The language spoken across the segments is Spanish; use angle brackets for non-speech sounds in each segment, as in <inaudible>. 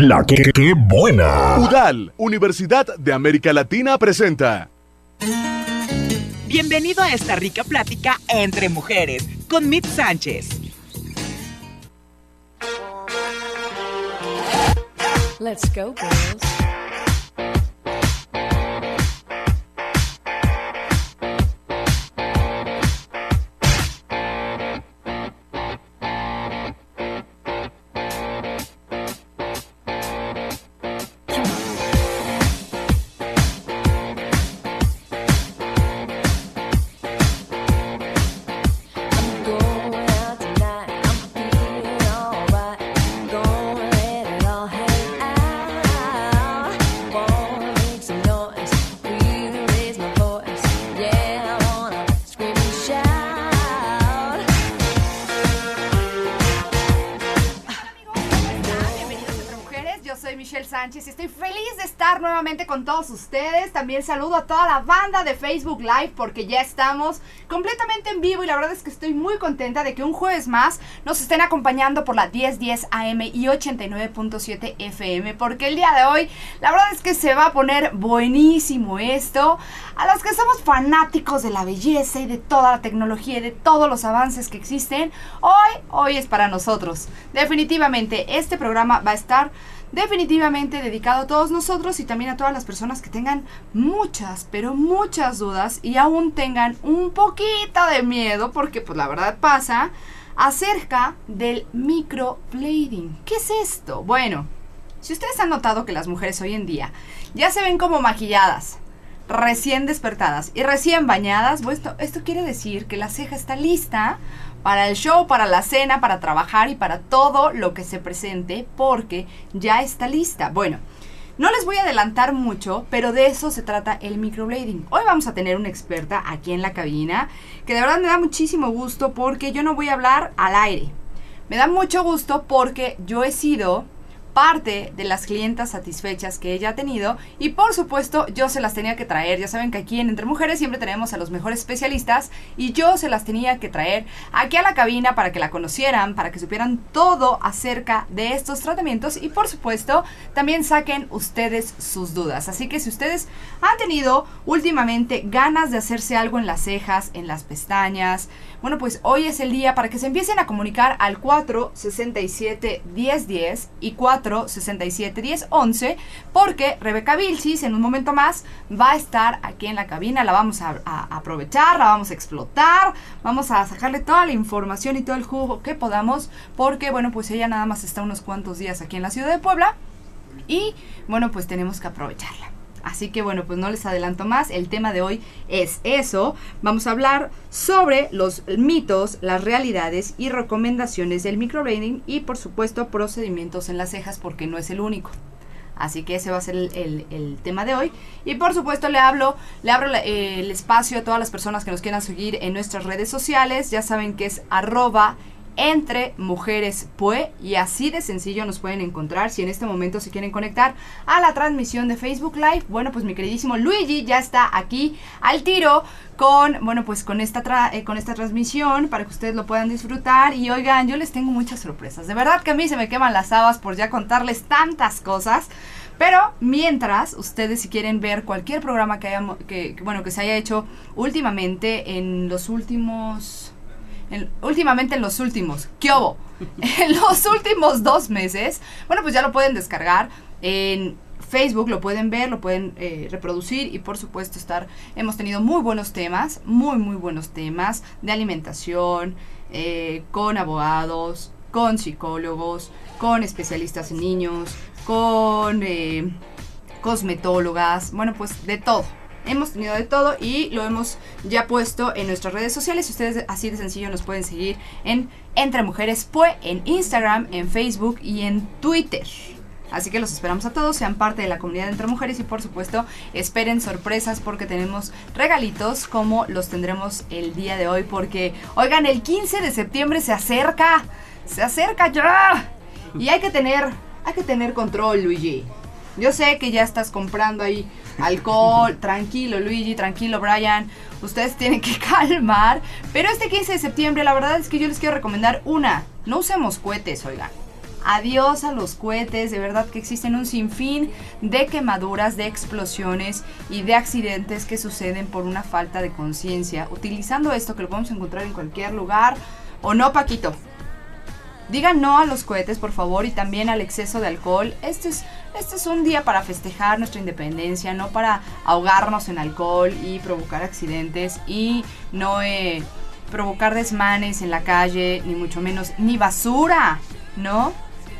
La que, que buena. UDAL, Universidad de América Latina presenta. Bienvenido a esta rica plática entre mujeres con Mit Sánchez. Let's go, girls. Con todos ustedes. También saludo a toda la banda de Facebook Live porque ya estamos completamente en vivo y la verdad es que estoy muy contenta de que un jueves más nos estén acompañando por la 1010 AM y 89.7 FM porque el día de hoy la verdad es que se va a poner buenísimo esto. A los que somos fanáticos de la belleza y de toda la tecnología y de todos los avances que existen, hoy, hoy es para nosotros. Definitivamente este programa va a estar definitivamente dedicado a todos nosotros y también a todas las personas que tengan muchas, pero muchas dudas y aún tengan un poquito de miedo, porque pues la verdad pasa, acerca del microblading. ¿Qué es esto? Bueno, si ustedes han notado que las mujeres hoy en día ya se ven como maquilladas, recién despertadas y recién bañadas, pues esto, esto quiere decir que la ceja está lista para el show, para la cena, para trabajar y para todo lo que se presente porque ya está lista. Bueno, no les voy a adelantar mucho, pero de eso se trata el microblading. Hoy vamos a tener una experta aquí en la cabina que de verdad me da muchísimo gusto porque yo no voy a hablar al aire. Me da mucho gusto porque yo he sido parte de las clientas satisfechas que ella ha tenido y por supuesto yo se las tenía que traer. Ya saben que aquí en Entre Mujeres siempre tenemos a los mejores especialistas y yo se las tenía que traer aquí a la cabina para que la conocieran, para que supieran todo acerca de estos tratamientos y por supuesto también saquen ustedes sus dudas. Así que si ustedes han tenido últimamente ganas de hacerse algo en las cejas, en las pestañas, bueno pues hoy es el día para que se empiecen a comunicar al 467 1010 y 4 67 10 11 porque Rebeca Vilchis en un momento más va a estar aquí en la cabina, la vamos a, aprovechar, la vamos a explotar, vamos a sacarle toda la información y todo el jugo que podamos porque bueno pues ella nada más está unos cuantos días aquí en la ciudad de Puebla y bueno pues tenemos que aprovecharla. Así que bueno, pues no les adelanto más. El tema de hoy es eso. Vamos a hablar sobre los mitos, las realidades y recomendaciones del microblading y por supuesto procedimientos en las cejas porque no es el único. Así que ese va a ser el, tema de hoy. Y por supuesto le hablo, le abro el espacio a todas las personas que nos quieran seguir en nuestras redes sociales. Ya saben que es arroba entre Mujeres Pue y así de sencillo nos pueden encontrar si en este momento se quieren conectar a la transmisión de Facebook Live. Bueno, pues mi queridísimo Luigi ya está aquí al tiro con, bueno, pues con esta, eh, con esta transmisión para que ustedes lo puedan disfrutar. Y oigan, yo les tengo muchas sorpresas. De verdad que a mí se me queman las habas por ya contarles tantas cosas. Pero mientras, ustedes si quieren ver cualquier programa que, haya, que, bueno, que se haya hecho últimamente en los últimos últimamente en los últimos, ¿qué hubo? <laughs> en los últimos dos meses, bueno, pues ya lo pueden descargar en Facebook, lo pueden ver, lo pueden eh, reproducir y por supuesto estar, hemos tenido muy buenos temas, muy, muy buenos temas de alimentación, eh, con abogados, con psicólogos, con especialistas en niños, con eh, cosmetólogas, bueno, pues de todo Hemos tenido de todo y lo hemos ya puesto en nuestras redes sociales. Ustedes así de sencillo nos pueden seguir en Entre Mujeres Pue, en Instagram, en Facebook y en Twitter. Así que los esperamos a todos, sean parte de la comunidad de Entre Mujeres y por supuesto esperen sorpresas porque tenemos regalitos como los tendremos el día de hoy porque, oigan, el 15 de septiembre se acerca, se acerca ya. Y hay que tener, hay que tener control, Luigi. Yo sé que ya estás comprando ahí alcohol, <laughs> tranquilo Luigi, tranquilo Brian, ustedes tienen que <laughs> calmar. Pero este 15 de septiembre la verdad es que yo les quiero recomendar una, no usemos cohetes, oigan. Adiós a los cohetes, de verdad que existen un sinfín de quemaduras, de explosiones y de accidentes que suceden por una falta de conciencia. Utilizando esto que lo podemos encontrar en cualquier lugar, o no, Paquito. Digan no a los cohetes, por favor, y también al exceso de alcohol. Este es, este es un día para festejar nuestra independencia, no para ahogarnos en alcohol y provocar accidentes y no eh, provocar desmanes en la calle, ni mucho menos, ni basura, ¿no?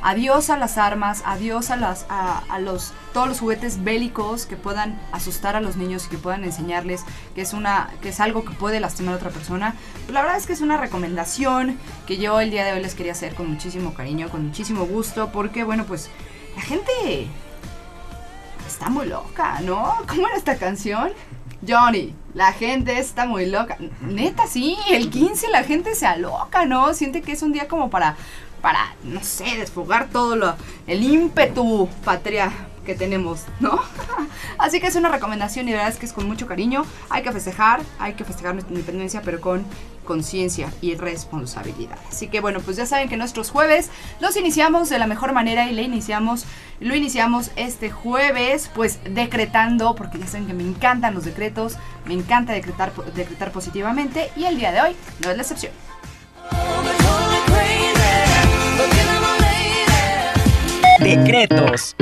Adiós a las armas, adiós a, las, a, los, todos los juguetes bélicos que puedan asustar a los niños y que puedan enseñarles que es, una, que es algo que puede lastimar a otra persona. Pues la verdad es que es una recomendación que yo el día de hoy les quería hacer con muchísimo cariño, con muchísimo gusto, porque bueno, pues la gente está muy loca, ¿no? ¿Cómo era esta canción? Johnny, la gente está muy loca. Neta, sí, el 15 la gente se aloca, ¿no? Siente que es un día como para para, no sé, desfogar todo lo, el ímpetu patria que tenemos, ¿no? <laughs> Así que es una recomendación y la verdad es que es con mucho cariño. Hay que festejar, hay que festejar nuestra independencia, pero con conciencia y responsabilidad. Así que bueno, pues ya saben que nuestros jueves los iniciamos de la mejor manera y le iniciamos, lo iniciamos este jueves, pues decretando, porque ya saben que me encantan los decretos, me encanta decretar, decretar positivamente y el día de hoy no es la excepción. Decretos.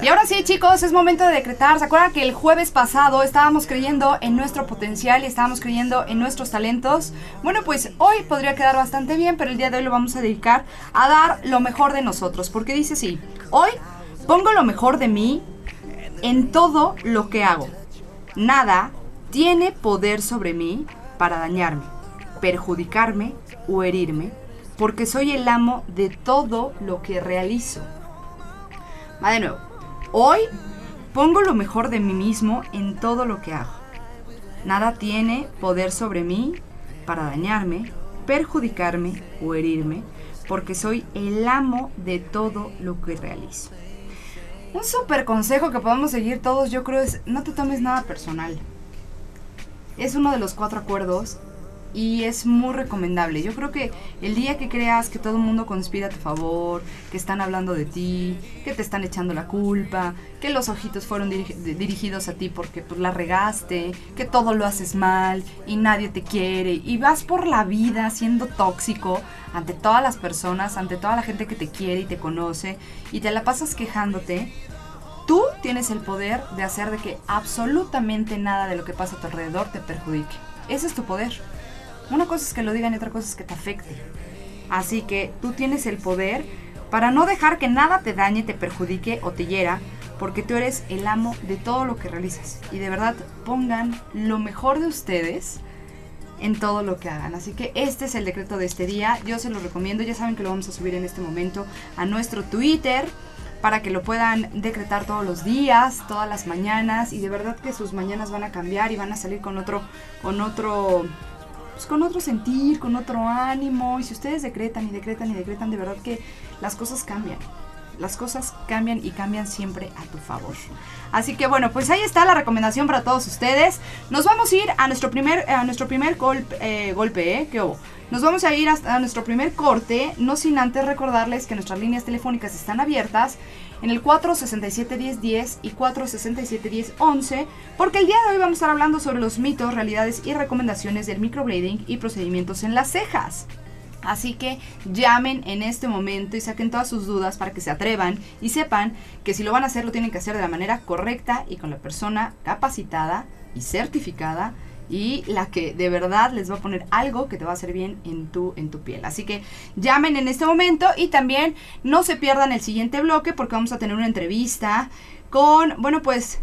Y ahora sí, chicos, es momento de decretar. ¿Se acuerdan que el jueves pasado estábamos creyendo en nuestro potencial y estábamos creyendo en nuestros talentos? Bueno, pues hoy podría quedar bastante bien, pero el día de hoy lo vamos a dedicar a dar lo mejor de nosotros. Porque dice así: Hoy pongo lo mejor de mí en todo lo que hago. Nada tiene poder sobre mí para dañarme, perjudicarme o herirme, porque soy el amo de todo lo que realizo. Va de nuevo. Hoy pongo lo mejor de mí mismo en todo lo que hago. Nada tiene poder sobre mí para dañarme, perjudicarme o herirme, porque soy el amo de todo lo que realizo. Un super consejo que podemos seguir todos, yo creo, es no te tomes nada personal. Es uno de los cuatro acuerdos y es muy recomendable. Yo creo que el día que creas que todo el mundo conspira a tu favor, que están hablando de ti, que te están echando la culpa, que los ojitos fueron dirigidos a ti porque pues, la regaste, que todo lo haces mal y nadie te quiere y vas por la vida siendo tóxico ante todas las personas, ante toda la gente que te quiere y te conoce y te la pasas quejándote, tú tienes el poder de hacer de que absolutamente nada de lo que pasa a tu alrededor te perjudique. Ese es tu poder. Una cosa es que lo digan y otra cosa es que te afecte. Así que tú tienes el poder para no dejar que nada te dañe, te perjudique o te hiera, porque tú eres el amo de todo lo que realizas. Y de verdad pongan lo mejor de ustedes en todo lo que hagan. Así que este es el decreto de este día. Yo se lo recomiendo. Ya saben que lo vamos a subir en este momento a nuestro Twitter para que lo puedan decretar todos los días, todas las mañanas y de verdad que sus mañanas van a cambiar y van a salir con otro con otro pues con otro sentir, con otro ánimo y si ustedes decretan y decretan y decretan de verdad que las cosas cambian. Las cosas cambian y cambian siempre a tu favor. Así que bueno, pues ahí está la recomendación para todos ustedes. Nos vamos a ir a nuestro primer, a nuestro primer golpe, eh, golpe ¿eh? ¿Qué hubo? Nos vamos a ir hasta nuestro primer corte, no sin antes recordarles que nuestras líneas telefónicas están abiertas en el 467-1010 y 467-1011, porque el día de hoy vamos a estar hablando sobre los mitos, realidades y recomendaciones del microblading y procedimientos en las cejas. Así que llamen en este momento y saquen todas sus dudas para que se atrevan y sepan que si lo van a hacer lo tienen que hacer de la manera correcta y con la persona capacitada y certificada y la que de verdad les va a poner algo que te va a hacer bien en tu, en tu piel. Así que llamen en este momento y también no se pierdan el siguiente bloque porque vamos a tener una entrevista con, bueno, pues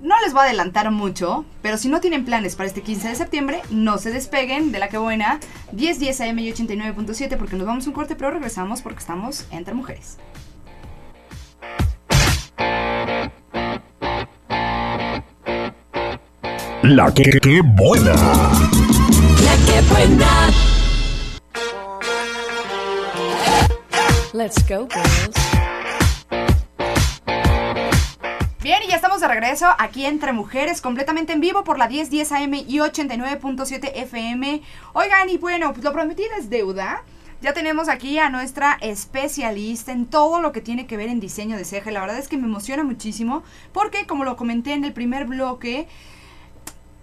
no les voy a adelantar mucho, pero si no tienen planes para este 15 de septiembre, no se despeguen de la que buena 1010 AM y 89.7 porque nos vamos a un corte, pero regresamos porque estamos entre mujeres. La que, que buena. La que buena. Let's go, girls. Bien, y ya estamos de regreso aquí entre mujeres, completamente en vivo por la 1010 AM y 89.7 FM. Oigan, y bueno, pues lo prometido es deuda. Ya tenemos aquí a nuestra especialista en todo lo que tiene que ver en diseño de ceja. La verdad es que me emociona muchísimo porque, como lo comenté en el primer bloque,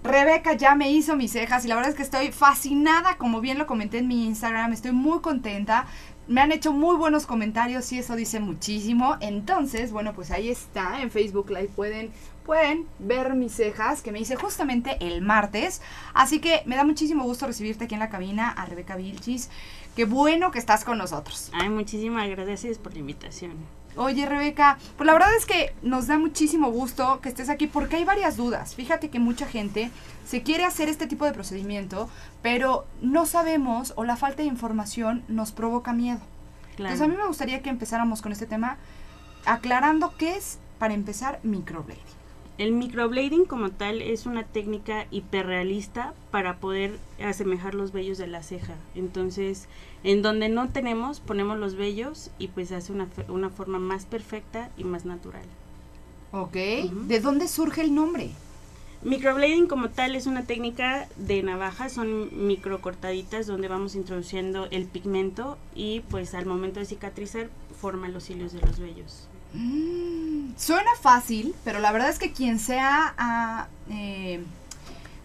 Rebeca ya me hizo mis cejas y la verdad es que estoy fascinada, como bien lo comenté en mi Instagram, estoy muy contenta. Me han hecho muy buenos comentarios y eso dice muchísimo. Entonces, bueno, pues ahí está, en Facebook Live pueden, pueden ver mis cejas que me hice justamente el martes. Así que me da muchísimo gusto recibirte aquí en la cabina a Rebeca Vilchis. Qué bueno que estás con nosotros. Ay, muchísimas gracias por la invitación. Oye, Rebeca, pues la verdad es que nos da muchísimo gusto que estés aquí porque hay varias dudas. Fíjate que mucha gente se quiere hacer este tipo de procedimiento, pero no sabemos o la falta de información nos provoca miedo. Claro. Entonces a mí me gustaría que empezáramos con este tema aclarando qué es, para empezar, microblading. El microblading como tal es una técnica hiperrealista para poder asemejar los vellos de la ceja. Entonces, en donde no tenemos, ponemos los vellos y pues hace una, una forma más perfecta y más natural. ¿Ok? ¿De dónde surge el nombre? Microblading como tal es una técnica de navaja, son micro cortaditas donde vamos introduciendo el pigmento y pues al momento de cicatrizar forma los hilos de los vellos. Mm, suena fácil, pero la verdad es que quien sea, ah, eh,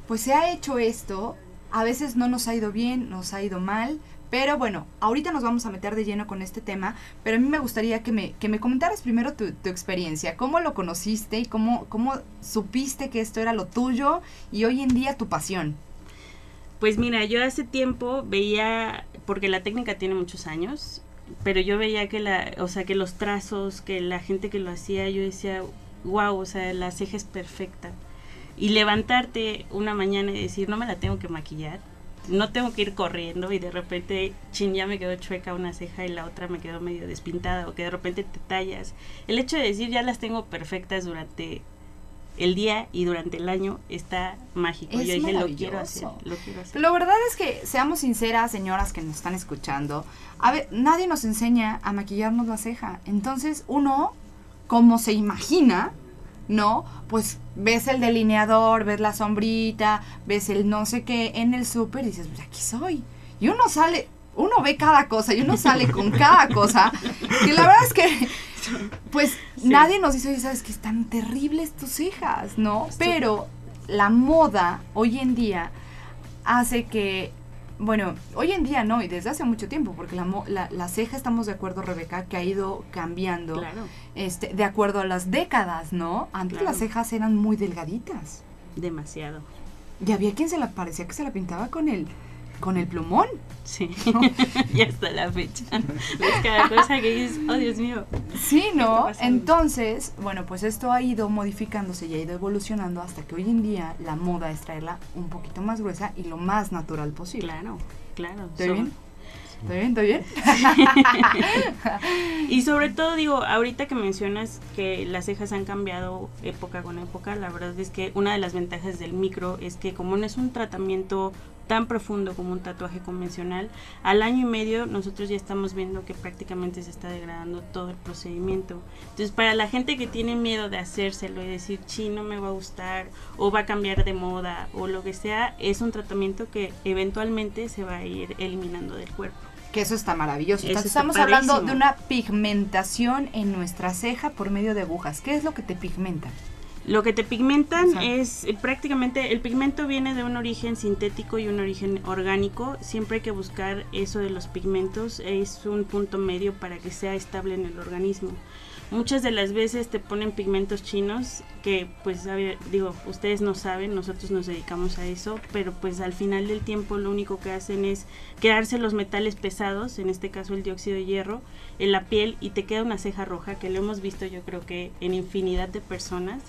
pues se ha hecho esto, a veces no nos ha ido bien, nos ha ido mal, pero bueno, ahorita nos vamos a meter de lleno con este tema, pero a mí me gustaría que me, que me comentaras primero tu, tu experiencia, cómo lo conociste y cómo, cómo supiste que esto era lo tuyo y hoy en día tu pasión. Pues mira, yo hace tiempo veía, porque la técnica tiene muchos años, pero yo veía que la, o sea, que los trazos, que la gente que lo hacía, yo decía, wow, o sea, la ceja es perfecta. Y levantarte una mañana y decir, no me la tengo que maquillar, no tengo que ir corriendo y de repente, chin, ya me quedó chueca una ceja y la otra me quedó medio despintada o que de repente te tallas. El hecho de decir, ya las tengo perfectas durante el día y durante el año está mágico. Es yo dije, lo quiero hacer, lo quiero hacer. La verdad es que, seamos sinceras, señoras que nos están escuchando, a ver, nadie nos enseña a maquillarnos la ceja. Entonces, uno, como se imagina, ¿no? Pues ves el delineador, ves la sombrita, ves el no sé qué en el súper y dices, pues aquí soy. Y uno sale, uno ve cada cosa y uno sale con <laughs> cada cosa. Que la verdad es que, nadie nos dice, oye, sabes que están terribles tus cejas, ¿no? Pero la moda hoy en día hace que, bueno, hoy en día no, y desde hace mucho tiempo, porque la, la, la ceja, estamos de acuerdo, Rebeca, que ha ido cambiando Claro, este, de acuerdo a las décadas, ¿no? Antes Claro. las cejas eran muy delgaditas. demasiado. Y había quien se la parecía que se la pintaba con el, con el plumón. Sí, <laughs> y hasta la fecha. Ves cada cosa que dices, oh Dios mío. Sí, está ¿no? Entonces, bueno, pues esto ha ido modificándose y ha ido evolucionando hasta que hoy en día la moda es traerla un poquito más gruesa y lo más natural posible. Claro, claro. ¿Estoy So- bien? ¿Estoy bien? ¿Estoy bien? <laughs> Y sobre todo digo, ahorita que mencionas que las cejas han cambiado época con época, la verdad es que una de las ventajas del micro es que como no es un tratamiento tan profundo como un tatuaje convencional, al año y medio nosotros ya estamos viendo que prácticamente se está degradando todo el procedimiento. Entonces, para la gente que tiene miedo de hacérselo y decir, sí, no me va a gustar, o va a cambiar de moda, o lo que sea, es un tratamiento que eventualmente se va a ir eliminando del cuerpo. Que eso está maravilloso. Eso Entonces, está estamos hablando de una pigmentación en nuestra ceja por medio de agujas. ¿Qué es lo que te pigmenta? Lo que te pigmentan es eh, prácticamente, el pigmento viene de un origen sintético y un origen orgánico. Siempre hay que buscar eso de los pigmentos. Es un punto medio para que sea estable en el organismo. Muchas de las veces te ponen pigmentos chinos que pues digo, ustedes no saben, nosotros nos dedicamos a eso, pero pues al final del tiempo lo único que hacen es quedarse los metales pesados, en este caso el dióxido de hierro, en la piel y te queda una ceja roja que lo hemos visto yo creo que en infinidad de personas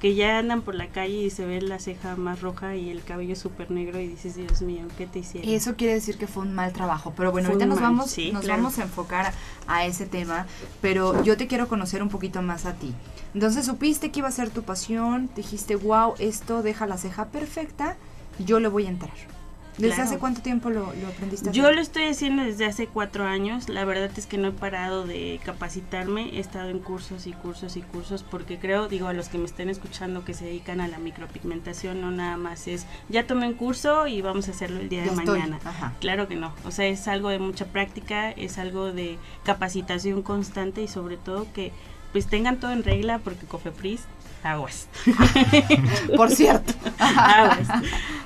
que ya andan por la calle y se ve la ceja más roja y el cabello súper negro y dices, Dios mío, ¿qué te hicieron? Eso quiere decir que fue un mal trabajo. Pero bueno, Fue ahorita nos mal, vamos, sí, nos claro. vamos a enfocar a ese tema. Pero yo te quiero conocer un poquito más a ti. Entonces supiste que iba a ser tu pasión, dijiste, wow, esto deja la ceja perfecta, yo le voy a entrar. ¿Desde Claro. hace cuánto tiempo lo, lo aprendiste? Yo lo estoy haciendo desde hace cuatro años. La verdad es que no he parado de capacitarme. He estado en cursos y cursos y cursos porque creo, digo, a los que me estén escuchando que se dedican a la micropigmentación, no nada más es ya tomé un curso y vamos a hacerlo el día Ya de estoy. mañana. Ajá. Claro que no. O sea, es algo de mucha práctica, es algo de capacitación constante y sobre todo que pues tengan todo en regla porque Cofepris aguas. <laughs> Por cierto. Aguas.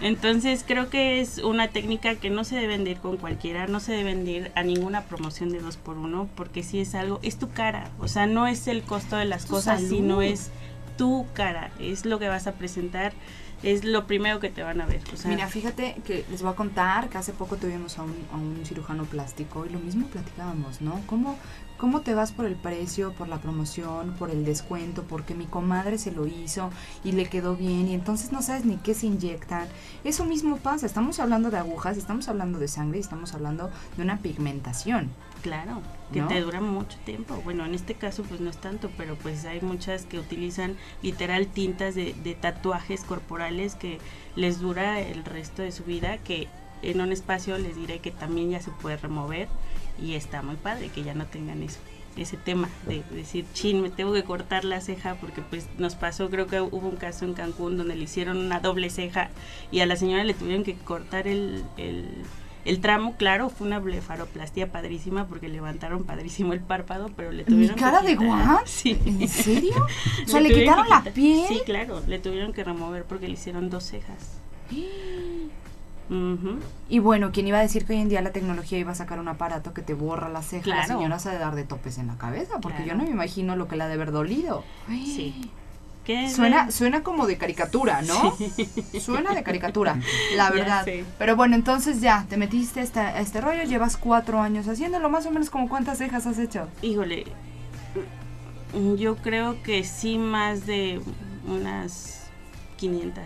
Entonces creo que es una técnica que no se deben de ir con cualquiera, no se deben de ir a ninguna promoción de dos por uno, porque si es algo, es tu cara, o sea, no es el costo de las Tu cosas, salud. sino es tu cara, es lo que vas a presentar, es lo primero que te van a ver. O sea, Mira, fíjate que les voy a contar que hace poco tuvimos a un, a un cirujano plástico y lo mismo platicábamos, ¿no? ¿Cómo, ¿Cómo te vas por el precio, por la promoción, por el descuento, porque mi comadre se lo hizo y le quedó bien y entonces no sabes ni qué se inyectan? Eso mismo pasa, estamos hablando de agujas, estamos hablando de sangre y estamos hablando de una pigmentación. Claro, que ¿No? te dura mucho tiempo. Bueno, en este caso pues no es tanto, pero pues hay muchas que utilizan literal tintas de, de tatuajes corporales que les dura el resto de su vida, que en un espacio les diré que también ya se puede remover y está muy padre que ya no tengan eso ese tema de decir, chin, me tengo que cortar la ceja porque pues nos pasó, creo que hubo un caso en Cancún donde le hicieron una doble ceja y a la señora le tuvieron que cortar el, el, el tramo, claro, fue una blefaroplastia padrísima porque levantaron padrísimo el párpado, pero le ¿Mi tuvieron que cara de what? <laughs> Sí. ¿En serio? <laughs> O sea, Le ¿le tuvieron quitaron la piel? Sí, claro, le tuvieron que remover porque le hicieron dos cejas. <gasps> <gasps> Y bueno, ¿quién iba a decir que hoy en día la tecnología iba a sacar un aparato que te borra la ceja? La señora se ha de dar de topes en la cabeza, porque yo no me imagino lo que le ha de haber dolido. Sí. ¿Qué Suena, suena como de caricatura, ¿no? Suena de caricatura, la <laughs> verdad. Pero bueno, entonces ya, te metiste a esta- a este rollo, llevas cuatro años haciéndolo, más o menos como cuántas cejas has hecho. Híjole, yo creo que sí más de unas 500.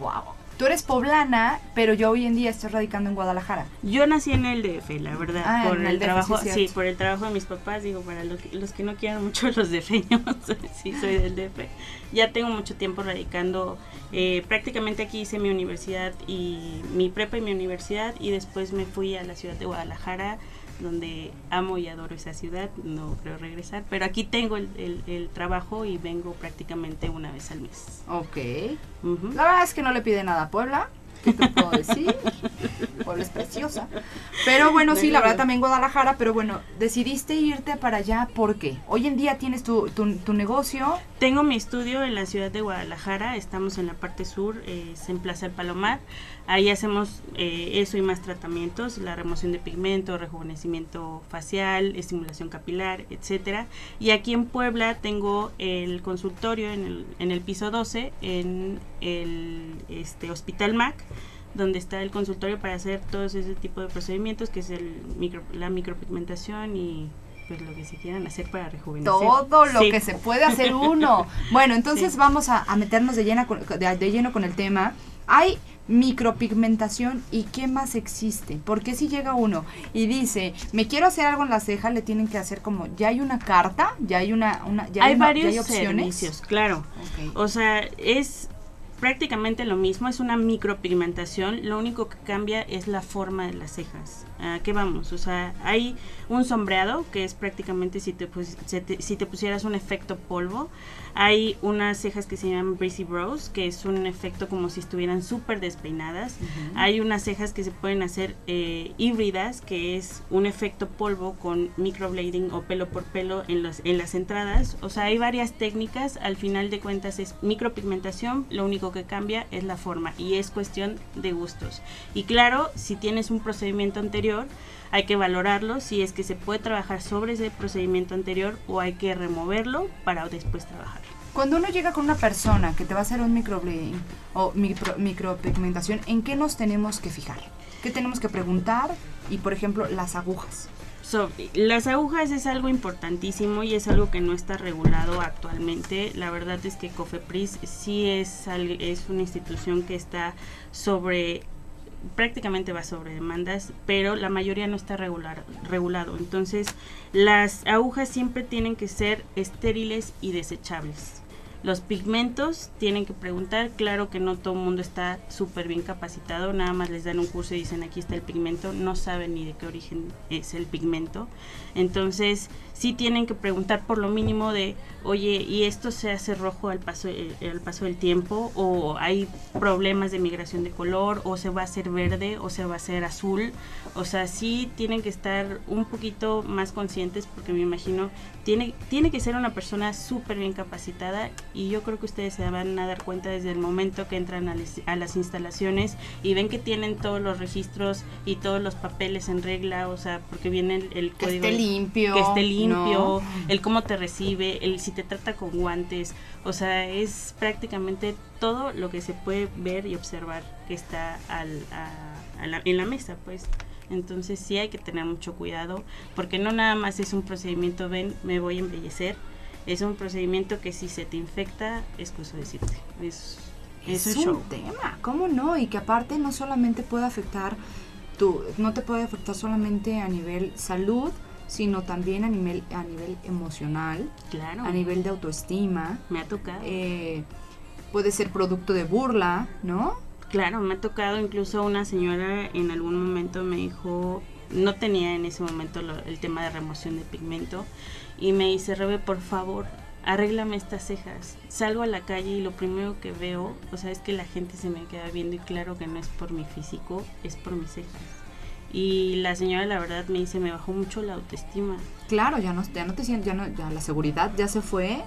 Wow. Tú eres poblana, pero yo hoy en día estoy radicando en Guadalajara. Yo nací en el DF, la verdad, Ah, por el, el DF, trabajo, sí, por el trabajo de mis papás, digo, para los que, los que no quieran mucho los <laughs> defeños, <laughs> sí, soy del DF. Ya tengo mucho tiempo radicando, eh, prácticamente aquí hice mi universidad y mi prepa y mi universidad y después me fui a la ciudad de Guadalajara, donde amo y adoro esa ciudad, no creo regresar, pero aquí tengo el, el- el trabajo y vengo prácticamente una vez al mes. Ok. La verdad es que no le pide nada a Puebla. ¿Qué te puedo decir? <laughs> Puebla es preciosa. Pero bueno, sí, la verdad también Guadalajara, pero bueno, decidiste irte para allá porque hoy en día tienes tu, tu, tu negocio. Tengo mi estudio en la ciudad de Guadalajara, estamos en la parte sur, es en Plaza El Palomar. Ahí hacemos eh, eso y más tratamientos, la remoción de pigmento, rejuvenecimiento facial, estimulación capilar, etcétera. Y aquí en Puebla tengo el consultorio en el, en el piso 12, en el este, Hospital MAC donde está el consultorio para hacer todos ese tipo de procedimientos, que es el micro, la micropigmentación y pues lo que se quieran hacer para rejuvenecer. Todo lo Sí. que se puede hacer uno. <laughs> Bueno, entonces Sí. vamos a, a meternos de, llena con- de, de lleno con el tema. Hay micropigmentación y qué más existe. Porque si llega uno y dice, me quiero hacer algo en la ceja, le tienen que hacer como, ya hay una carta, ya hay una, una ya hay ya varios hay opciones. servicios, claro. O sea, es prácticamente lo mismo, es una micropigmentación, lo único que cambia es la forma de las cejas. ¿A qué vamos? O sea, hay un sombreado que es prácticamente si te, si te pusieras un efecto polvo. Hay unas cejas que se llaman breezy brows, que es un efecto como si estuvieran súper despeinadas. Hay unas cejas que se pueden hacer eh, híbridas, que es un efecto polvo con microblading o pelo por pelo en, los, en las entradas. O sea, hay varias técnicas. Al final de cuentas es micropigmentación. Lo único que cambia es la forma y es cuestión de gustos. Y claro, si tienes un procedimiento anterior, hay que valorarlo si es que se puede trabajar sobre ese procedimiento anterior o hay que removerlo para después trabajar. Cuando uno llega con una persona que te va a hacer un microblading o micro, micropigmentación, ¿en qué nos tenemos que fijar? ¿Qué tenemos que preguntar? Y por ejemplo, las agujas. So, las agujas es algo importantísimo y es algo que no está regulado actualmente. La verdad es que Cofepris sí es, es una institución que está sobre prácticamente va sobre demandas, pero la mayoría no está regular, regulado. Entonces, las agujas siempre tienen que ser estériles y desechables. Los pigmentos tienen que preguntar, claro que no todo el mundo está súper bien capacitado, nada más les dan un curso y dicen aquí está el pigmento, no saben ni de qué origen es el pigmento. Entonces, sí tienen que preguntar por lo mínimo de, oye, ¿y esto se hace rojo al paso, eh, al paso del tiempo? ¿O hay problemas de migración de color? ¿O se va a hacer verde? ¿O se va a hacer azul? O sea, sí tienen que estar un poquito más conscientes porque me imagino, tiene, tiene que ser una persona súper bien capacitada y yo creo que ustedes se van a dar cuenta desde el momento que entran a, les- a las instalaciones y ven que tienen todos los registros y todos los papeles en regla, o sea, porque viene el, el Que código esté de- limpio, que esté limpio, ¿no? el cómo te recibe, el si te trata con guantes, o sea, es prácticamente todo lo que se puede ver y observar que está al- a- a la- en la mesa, pues. Entonces sí hay que tener mucho cuidado, porque no nada más es un procedimiento, ven, me voy a embellecer, es un procedimiento que si se te infecta, es cosa decirte, es, es, Es un un show. tema, ¿cómo no? Y que aparte no solamente puede afectar tu, no te puede afectar solamente a nivel salud, sino también a nivel, a nivel emocional, Claro, a nivel de autoestima. me ha tocado. eh, puede ser producto de burla, ¿no? Claro, me ha tocado incluso una señora en algún momento me dijo, no tenía en ese momento lo- el tema de remoción de pigmento y me dice, Rebe, por favor, arréglame estas cejas. Salgo a la calle y lo primero que veo, o sea, es que la gente se me queda viendo y claro que no es por mi físico, es por mis cejas. Y la señora la verdad me dice, me bajó mucho la autoestima. Claro, ya no, ya no te sientes, ya no, ya la seguridad ya se fue.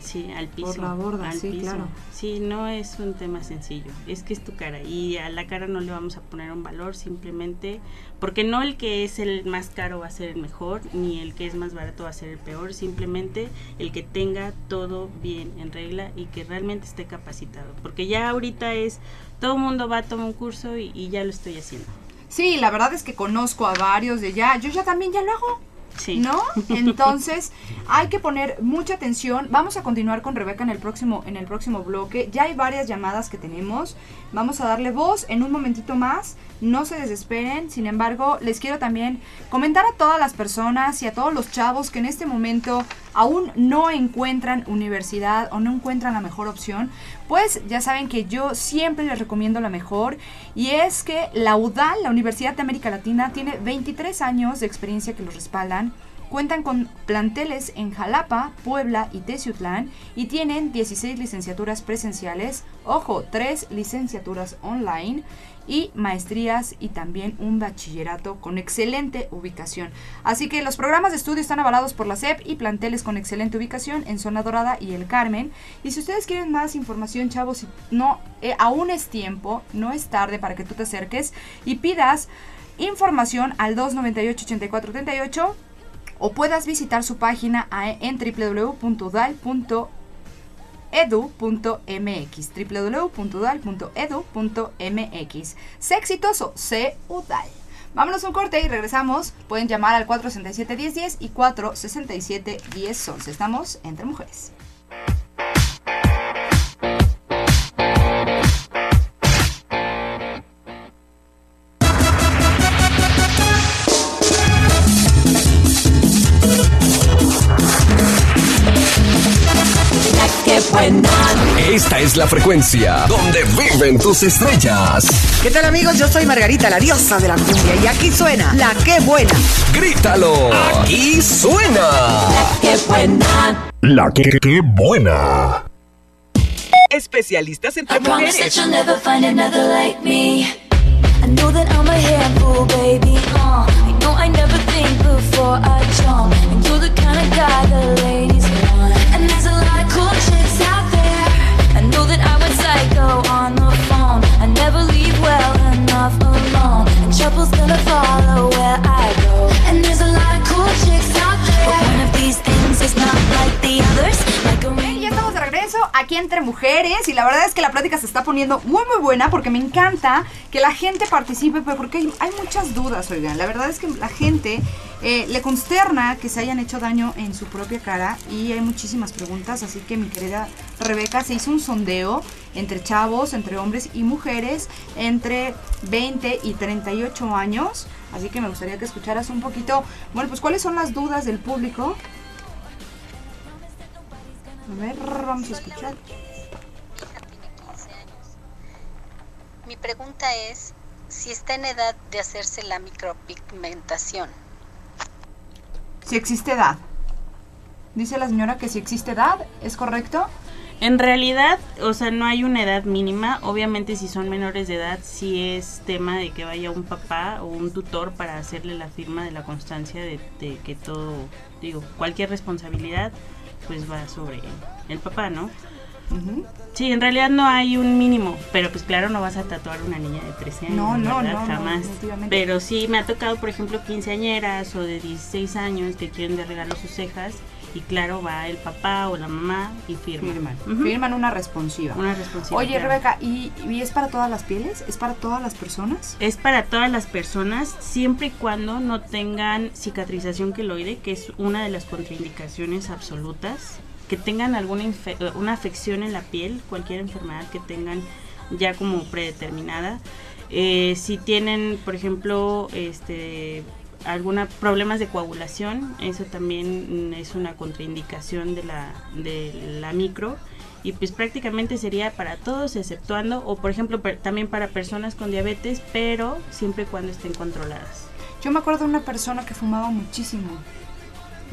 Sí, al piso. la borda, al sí, piso. claro. Sí, no es un tema sencillo. Es que es tu cara y a la cara no le vamos a poner un valor simplemente porque no el que es el más caro va a ser el mejor ni el que es más barato va a ser el peor. Simplemente el que tenga todo bien en regla y que realmente esté capacitado. Porque ya ahorita es todo mundo va a tomar un curso y, y ya lo estoy haciendo. Sí, la verdad es que conozco a varios de ya. Yo ya también ya lo hago. Sí. ¿No? Entonces, <laughs> hay que poner mucha atención. Vamos a continuar con Rebeca en el próximo en el próximo bloque. Ya hay varias llamadas que tenemos. Vamos a darle voz en un momentito más. No se desesperen. Sin embargo, les quiero también comentar a todas las personas y a todos los chavos que en este momento aún no encuentran universidad o no encuentran la mejor opción, pues ya saben que yo siempre les recomiendo la mejor y es que la UDAL, la Universidad de América Latina, tiene 23 años de experiencia que los respaldan. Cuentan con planteles en Jalapa, Puebla y Teciutlán y tienen 16 licenciaturas presenciales, ojo, 3 licenciaturas online y maestrías y también un bachillerato con excelente ubicación. Así que los programas de estudio están avalados por la SEP y planteles con excelente ubicación en Zona Dorada y El Carmen. Y si ustedes quieren más información, chavos, no, eh, aún es tiempo, no es tarde para que tú te acerques y pidas información al 298-8438 o puedas visitar su página en www.udal.edu.mx www.udal.edu.mx Sé exitoso, sé UDAL. Vámonos un corte y regresamos. Pueden llamar al 467-1010 y 467-1011. Estamos entre mujeres. Esta es la frecuencia donde viven tus estrellas. ¿Qué tal amigos? Yo soy Margarita, la diosa de la cumbia y aquí suena La que buena. Grítalo. Aquí suena. Que buena. La que, que buena. Especialistas entre I promise that mujeres. you'll never find another like me. I know that I'm a handful, baby. Uh, I know I never think before I jump. And you're the kind of guy the ladies that I went psycho on the phone. I never leave well enough alone. And trouble's gonna follow where I go. And there's a lot of cool chicks out there. But one of these things is not aquí entre mujeres y la verdad es que la plática se está poniendo muy muy buena porque me encanta que la gente participe porque hay, hay muchas dudas, oigan. La verdad es que la gente eh, le consterna que se hayan hecho daño en su propia cara y hay muchísimas preguntas, así que mi querida Rebeca se hizo un sondeo entre chavos, entre hombres y mujeres entre 20 y 38 años. Así que me gustaría que escucharas un poquito, bueno, pues cuáles son las dudas del público A ver, vamos a escuchar. Mi hija tiene 15 años. Mi pregunta es si está en edad de hacerse la micropigmentación. Si existe edad. Dice la señora que si existe edad, ¿es correcto? En realidad, o sea, no hay una edad mínima. Obviamente, si son menores de edad, sí es tema de que vaya un papá o un tutor para hacerle la firma de la constancia de, de que todo, digo, cualquier responsabilidad, pues va sobre el papá, ¿no? Ujú. Sí, en realidad no hay un mínimo, pero pues claro, no vas a tatuar a una niña de 13 años. No, no, ¿verdad? no, no, jamás. definitivamente. pero sí me ha tocado, por ejemplo, quinceañeras o de 16 años que quieren de regalo sus cejas y claro, va el papá o la mamá y firman. Firman. Una responsiva. Una responsiva. Oye, claro. Rebeca, ¿y, ¿y es para todas las pieles? ¿Es para todas las personas? Es para todas las personas, siempre y cuando no tengan cicatrización queloide, que es una de las contraindicaciones absolutas, que tengan alguna una afección en la piel, cualquier enfermedad que tengan ya como predeterminada. Eh, si tienen, por ejemplo, este alguna problemas de coagulación, eso también es una contraindicación de la de la micro y pues prácticamente sería para todos exceptuando o por ejemplo per- también para personas con diabetes, pero siempre y cuando estén controladas. Yo me acuerdo de una persona que fumaba muchísimo.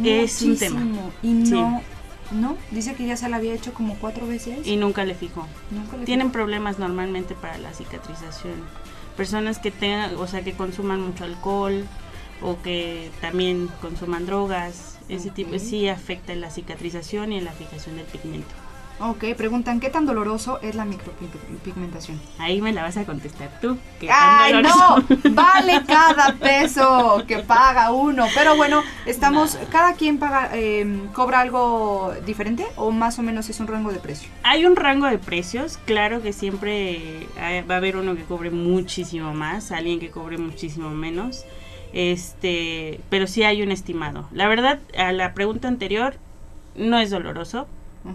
Es un tema. Y no, no, dice que ya se la había hecho como cuatro veces. Y nunca le fijó. nunca le Tienen problemas normalmente para la cicatrización. Personas que tengan, o sea, que consuman mucho alcohol o que también consuman drogas, ese tipo Ok. sí afecta en la cicatrización y en la fijación del pigmento. Ok, preguntan, ¿qué tan doloroso es la micropigmentación? Ahí me la vas a contestar tú. que ¡Ay, tan no! <laughs> Vale cada peso que paga uno. Pero bueno, estamos, cada quien paga, eh, cobra algo diferente o más o menos es un rango de precio. Hay un rango de precios, claro que siempre eh, va a haber uno que cobre muchísimo más, alguien que cobre muchísimo menos, este, pero sí hay un estimado. La verdad, a la pregunta anterior, no es doloroso,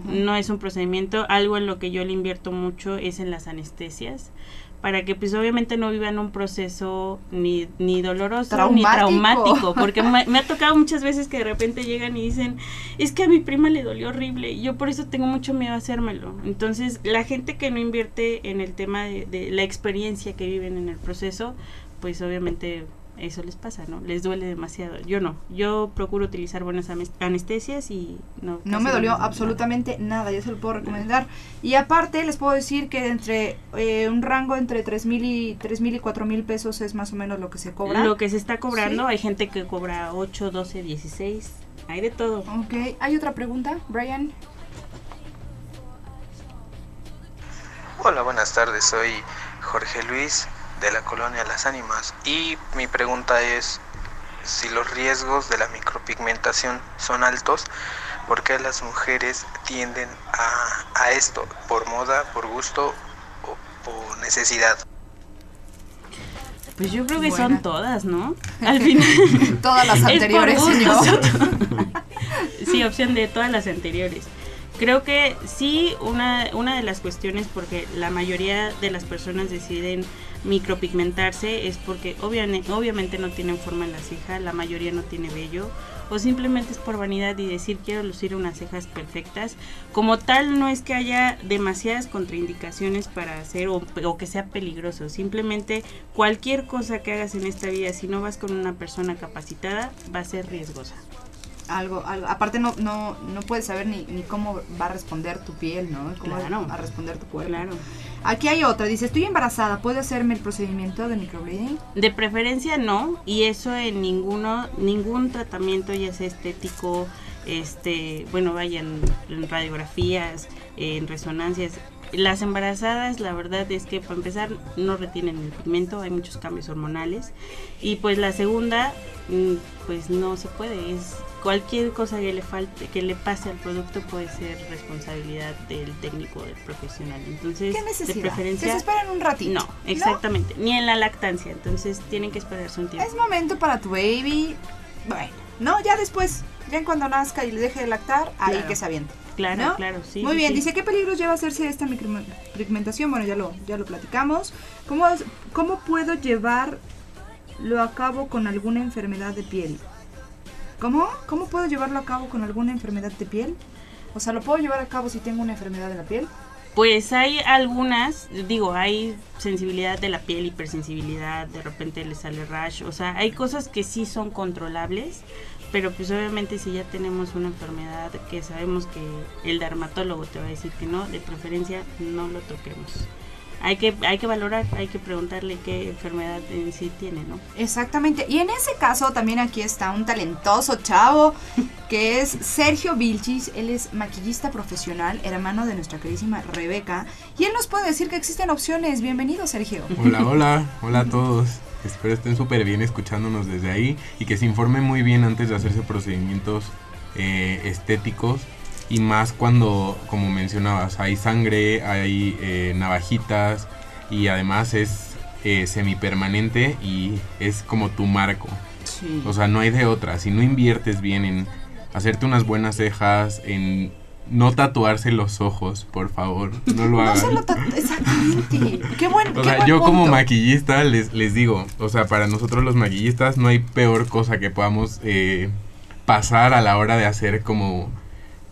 no es un procedimiento, algo en lo que yo le invierto mucho es en las anestesias, para que pues obviamente no vivan un proceso ni, ni doloroso ni Traumático. traumático, porque me, me ha <laughs> tocado muchas veces que de repente llegan y dicen, es que a mi prima le dolió horrible y yo por eso tengo mucho miedo a hacérmelo. Entonces la gente que no invierte en el tema de, de la experiencia que viven en el proceso, pues obviamente eso les pasa, ¿no? Les duele demasiado. Yo no, yo procuro utilizar buenas ames- anestesias y no. No me dolió nada. absolutamente nada, yo se lo puedo recomendar. Y aparte les puedo decir que entre eh, un rango entre tres mil y tres mil y cuatro mil pesos es más o menos lo que se cobra. Lo que se está cobrando, Sí. hay gente que cobra 8, 12, 16, hay de todo. Ok, ¿hay otra pregunta, Brian? Hola, buenas tardes. Soy Jorge Luis de la colonia Las Ánimas y mi pregunta es si los riesgos de la micropigmentación son altos, ¿por qué las mujeres tienden a, a esto? ¿Por moda, por gusto o por necesidad? Pues yo creo que Buena. son todas, ¿no? <laughs> Al final. Todas las Es por anteriores, <laughs> sí, opción de todas las anteriores. Creo que sí, una, una de las cuestiones porque la mayoría de las personas deciden micropigmentarse es porque obviamente, no tienen forma en la ceja, la mayoría no tiene vello o simplemente es por vanidad y decir quiero lucir unas cejas perfectas. Como tal no es que haya demasiadas contraindicaciones para hacer o que sea peligroso, simplemente cualquier cosa que hagas en esta vida si no vas con una persona capacitada va a ser riesgosa. Algo, algo. Aparte no, no, no puedes saber ni, ni cómo va a responder tu piel, ¿no? Cómo Claro. va a responder tu cuerpo. Claro. Aquí hay otra, dice, estoy embarazada, ¿puedo hacerme el procedimiento de microblading? De preferencia no, y eso en ninguno, ningún tratamiento, ya sea estético, este, bueno, vayan en radiografías, en resonancias. Las embarazadas, la verdad es que para empezar no retienen el pigmento, hay muchos cambios hormonales. Y pues la segunda, mm, pues no se puede, es cualquier cosa que le falte, que le pase al producto puede ser responsabilidad del técnico, del profesional. Entonces, ¿Qué de preferencia que se esperen un ratito. no, exactamente. Ni en la lactancia. Entonces tienen que esperarse un tiempo. Es momento para tu baby. Bueno, no, ya después, ya en cuando nazca y le deje de lactar, ahí que se. Claro, ¿no? claro, sí. Muy sí, bien, sí. dice, ¿qué peligros lleva hacerse esta micropigmentación? Bueno, ya lo, ya lo platicamos. ¿Cómo, ¿Cómo puedo llevarlo a cabo con alguna enfermedad de piel? ¿Cómo? ¿Cómo puedo llevarlo a cabo con alguna enfermedad de piel? O sea, ¿lo puedo llevar a cabo si tengo una enfermedad de la piel? Pues hay algunas, digo, hay sensibilidad de la piel, hipersensibilidad, de repente le sale rash, o sea, hay cosas que sí son controlables, pero pues obviamente si ya tenemos una enfermedad que sabemos que el dermatólogo te va a decir que no, de preferencia no lo toquemos. Hay que, hay que valorar, hay que preguntarle qué enfermedad en sí tiene, ¿no? Exactamente. Y en ese caso también aquí está un talentoso chavo <laughs> que es Sergio Vilchis. Él es maquillista profesional, hermano de nuestra queridísima Rebeca. Y él nos puede decir que existen opciones. Bienvenido, Sergio. Hola, <laughs> hola, hola a todos. Espero estén súper bien escuchándonos desde ahí y que se informen muy bien antes de hacerse procedimientos eh, estéticos y más cuando, como mencionabas, hay sangre, hay eh, navajitas y además es eh, semipermanente y es como tu marco. Sí. O sea, no hay de otra. Si no inviertes bien en hacerte unas buenas cejas, en no tatuarse los ojos, por favor, no lo No hagan. se lo ta- Exactamente. Qué buen, O sea, buen yo como maquillista les, les digo, o sea, para nosotros los maquillistas no hay peor cosa que podamos eh, pasar a la hora de hacer como,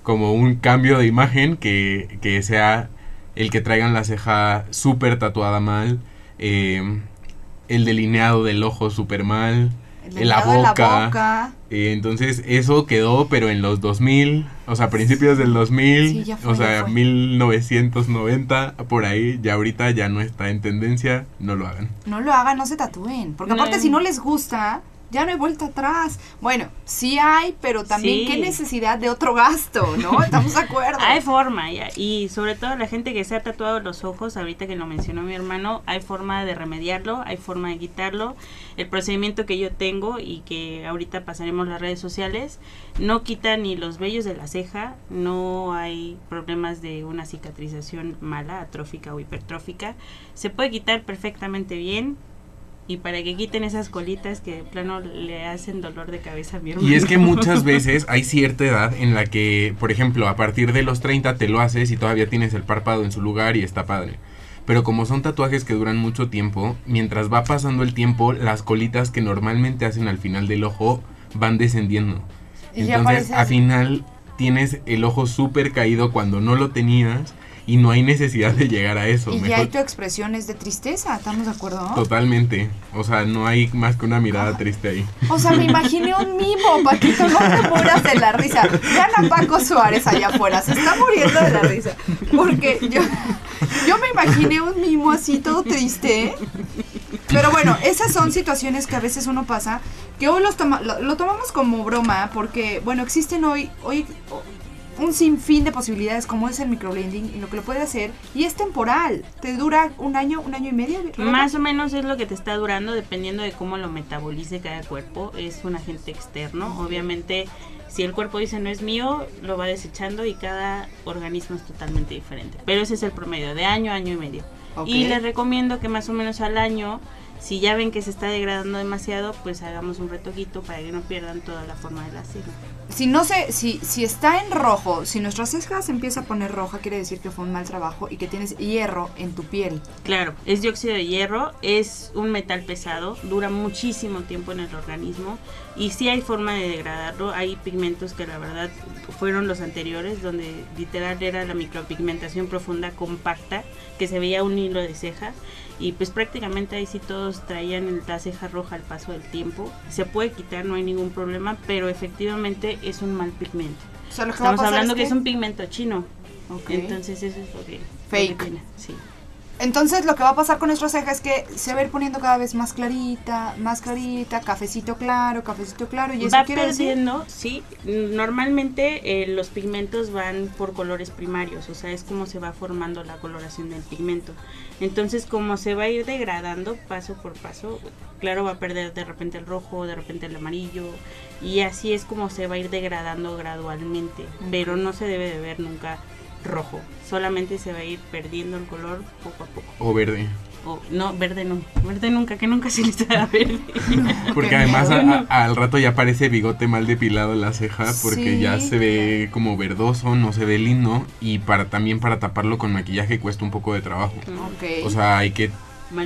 como un cambio de imagen que, que sea el que traigan la ceja súper tatuada mal, eh, el delineado del ojo súper mal, El la delgado de la boca. Eh, entonces eso quedó, pero en los 2000, o sea, principios del 2000, Sí, ya fue, o ya sea, fue. 1990, por ahí, ya ahorita ya no está en tendencia, no lo hagan. No lo hagan, no se tatúen. Porque aparte, No. si no les gusta, ya no hay vuelta atrás. Bueno, sí hay, pero también Sí. qué necesidad de otro gasto, ¿no? <laughs> Estamos de acuerdo. Hay forma, ya, y sobre todo la gente que se ha tatuado los ojos, ahorita que lo mencionó mi hermano, hay forma de remediarlo, hay forma de quitarlo. El procedimiento que yo tengo y que ahorita pasaremos las redes sociales, no quita ni los vellos de la ceja, no hay problemas de una cicatrización mala, atrófica o hipertrófica. Se puede quitar perfectamente bien. Y para que quiten esas colitas que de plano le hacen dolor de cabeza a mi hermano. Y es que muchas <laughs> veces hay cierta edad en la que, por ejemplo, a partir de los 30 te lo haces y todavía tienes el párpado en su lugar y está padre. Pero como son tatuajes que duran mucho tiempo, mientras va pasando el tiempo, las colitas que normalmente hacen al final del ojo van descendiendo. Y Entonces, al final tienes el ojo súper caído cuando no lo tenías y no hay necesidad de llegar a eso. y ya tu expresión es de tristeza, ¿estamos de acuerdo? Totalmente. O sea, no hay más que una mirada triste ahí. O sea, me <laughs> imaginé un mimo, Paquito, no te mueras de la risa. Vean a Paco Suárez allá afuera, se está muriendo de la risa. Porque yo, yo me imaginé un mimo así todo triste. Pero bueno, esas son situaciones que a veces uno pasa, que hoy los toma- lo, lo tomamos como broma, porque, bueno, existen hoy, hoy un sinfín de posibilidades como es el microblending y lo que lo puede hacer, y es temporal, te dura un año, un año y medio. Más o menos es lo que te está durando dependiendo de cómo lo metabolice cada cuerpo. Es un agente externo. Obviamente, si el cuerpo dice no es mío, lo va desechando y cada organismo es totalmente diferente. Pero ese es el promedio, de año a año y medio. Y les recomiendo que más o menos al año, si ya ven que se está degradando demasiado, pues hagamos un retoquito para que no pierdan toda la forma de la ceja. Si no sé, si, si está en rojo, si nuestra ceja se empieza a poner roja, quiere decir que fue un mal trabajo y que tienes hierro en tu piel. Claro, es dióxido de hierro, es un metal pesado, dura muchísimo tiempo en el organismo y sí hay forma de degradarlo. Hay pigmentos que la verdad fueron los anteriores, donde literal era la micropigmentación profunda compacta, que se veía un hilo de ceja y pues prácticamente ahí sí todos traían la ceja roja al paso del tiempo. Se puede quitar, no hay ningún problema, pero efectivamente es un mal pigmento. O sea, Estamos hablando es que que- es un pigmento chino. Ok. Entonces eso es lo que... lo que Fake. tiene, sí. Entonces lo que va a pasar con nuestra ceja es que se va a ir poniendo cada vez más clarita, más clarita, cafecito claro, cafecito claro. Y eso va quiere decir... perdiendo, sí. Normalmente eh, los pigmentos van por colores primarios, o sea, es como se va formando la coloración del pigmento. Entonces, como se va a ir degradando paso por paso, claro, va a perder de repente el rojo, de repente el amarillo, y así es como se va a ir degradando gradualmente, pero no se debe de ver nunca rojo, solamente se va a ir perdiendo el color poco a poco. O verde. O, no, verde no, verde nunca, que nunca se da <laughs> verde. Porque además a- a- al rato ya parece bigote mal depilado en la ceja porque Sí. ya se ve como verdoso, no se ve lindo y para también para taparlo con maquillaje cuesta un poco de trabajo. Ok. O sea, hay que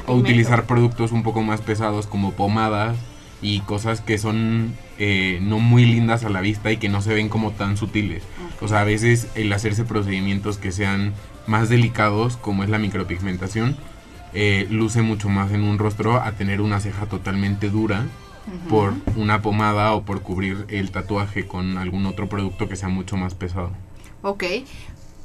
utilizar productos un poco más pesados como pomadas y cosas que son eh, no muy lindas a la vista y que no se ven como tan sutiles. O sea, a veces el hacerse procedimientos que sean más delicados, como es la micropigmentación, eh, luce mucho más en un rostro a tener una ceja totalmente dura por una pomada o por cubrir el tatuaje con algún otro producto que sea mucho más pesado. Ok.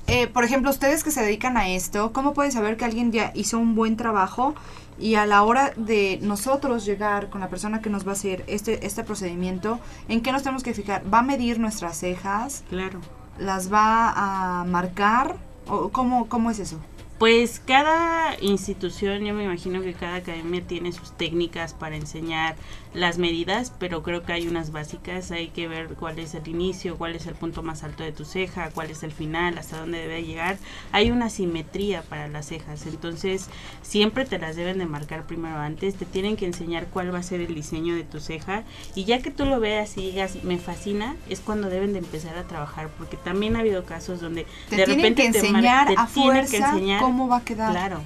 Eh, por ejemplo, ustedes que se dedican a esto, ¿cómo pueden saber que alguien ya hizo un buen trabajo y a la hora de nosotros llegar con la persona que nos va a hacer este, este procedimiento, ¿en qué nos tenemos que fijar? ¿Va a medir nuestras cejas? Claro. ¿Las va a marcar? ¿O cómo, cómo es eso? Pues cada institución, yo me imagino que cada academia tiene sus técnicas para enseñar las medidas, pero creo que hay unas básicas, hay que ver cuál es el inicio, cuál es el punto más alto de tu ceja, cuál es el final, hasta dónde debe llegar. Hay una simetría para las cejas, entonces siempre te las deben de marcar primero antes, te tienen que enseñar cuál va a ser el diseño de tu ceja y ya que tú lo veas y digas, me fascina, es cuando deben de empezar a trabajar, porque también ha habido casos donde Te de repente que te enseñar te a tienen que enseñar cómo va a quedar. Claro.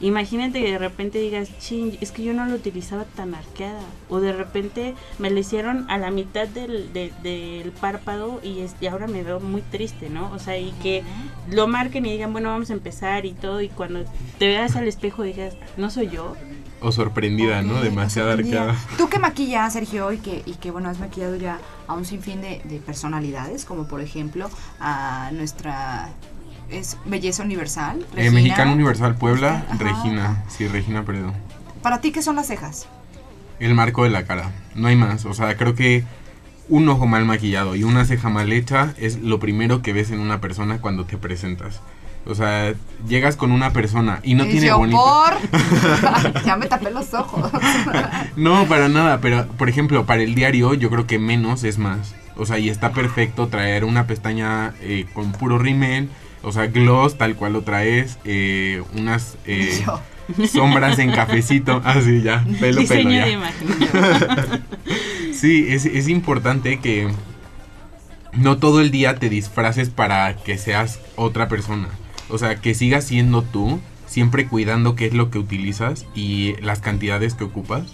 Imagínate que de repente digas, ching, es que yo no lo utilizaba tan arqueada. O de repente me lo hicieron a la mitad del, de- del párpado y, es- y ahora me veo muy triste, ¿no? O sea, y que lo marquen y digan, bueno, vamos a empezar y todo. Y cuando te veas al espejo digas, no soy yo. O sorprendida, ¿no? Demasiado arqueada. Tú que maquillas, Sergio, y que, y que bueno, has maquillado ya a un sinfín de, de personalidades, como por ejemplo a nuestra es Belleza Universal. Eh, Regina. Mexicano Universal Puebla, Ajá. Regina. Sí, Regina Peredo. Para ti, ¿qué son las cejas? El marco de la cara. No hay más. O sea, creo que un ojo mal maquillado y una ceja mal hecha es lo primero que ves en una persona cuando te presentas. O sea, llegas con una persona y no Y tiene yo, bonito. por... <laughs> ya me tapé los ojos. <laughs> No, para nada, pero por ejemplo, para el diario yo creo que menos es más. O sea, y está perfecto traer una pestaña eh, con puro rímel, o sea, gloss tal cual lo traes, eh, unas eh, sombras en cafecito, así ya, pelo, Diseño pelo ya. de imagen. Sí, es, es importante que no todo el día te disfraces para que seas otra persona. O sea, que sigas siendo tú, siempre cuidando qué es lo que utilizas y las cantidades que ocupas.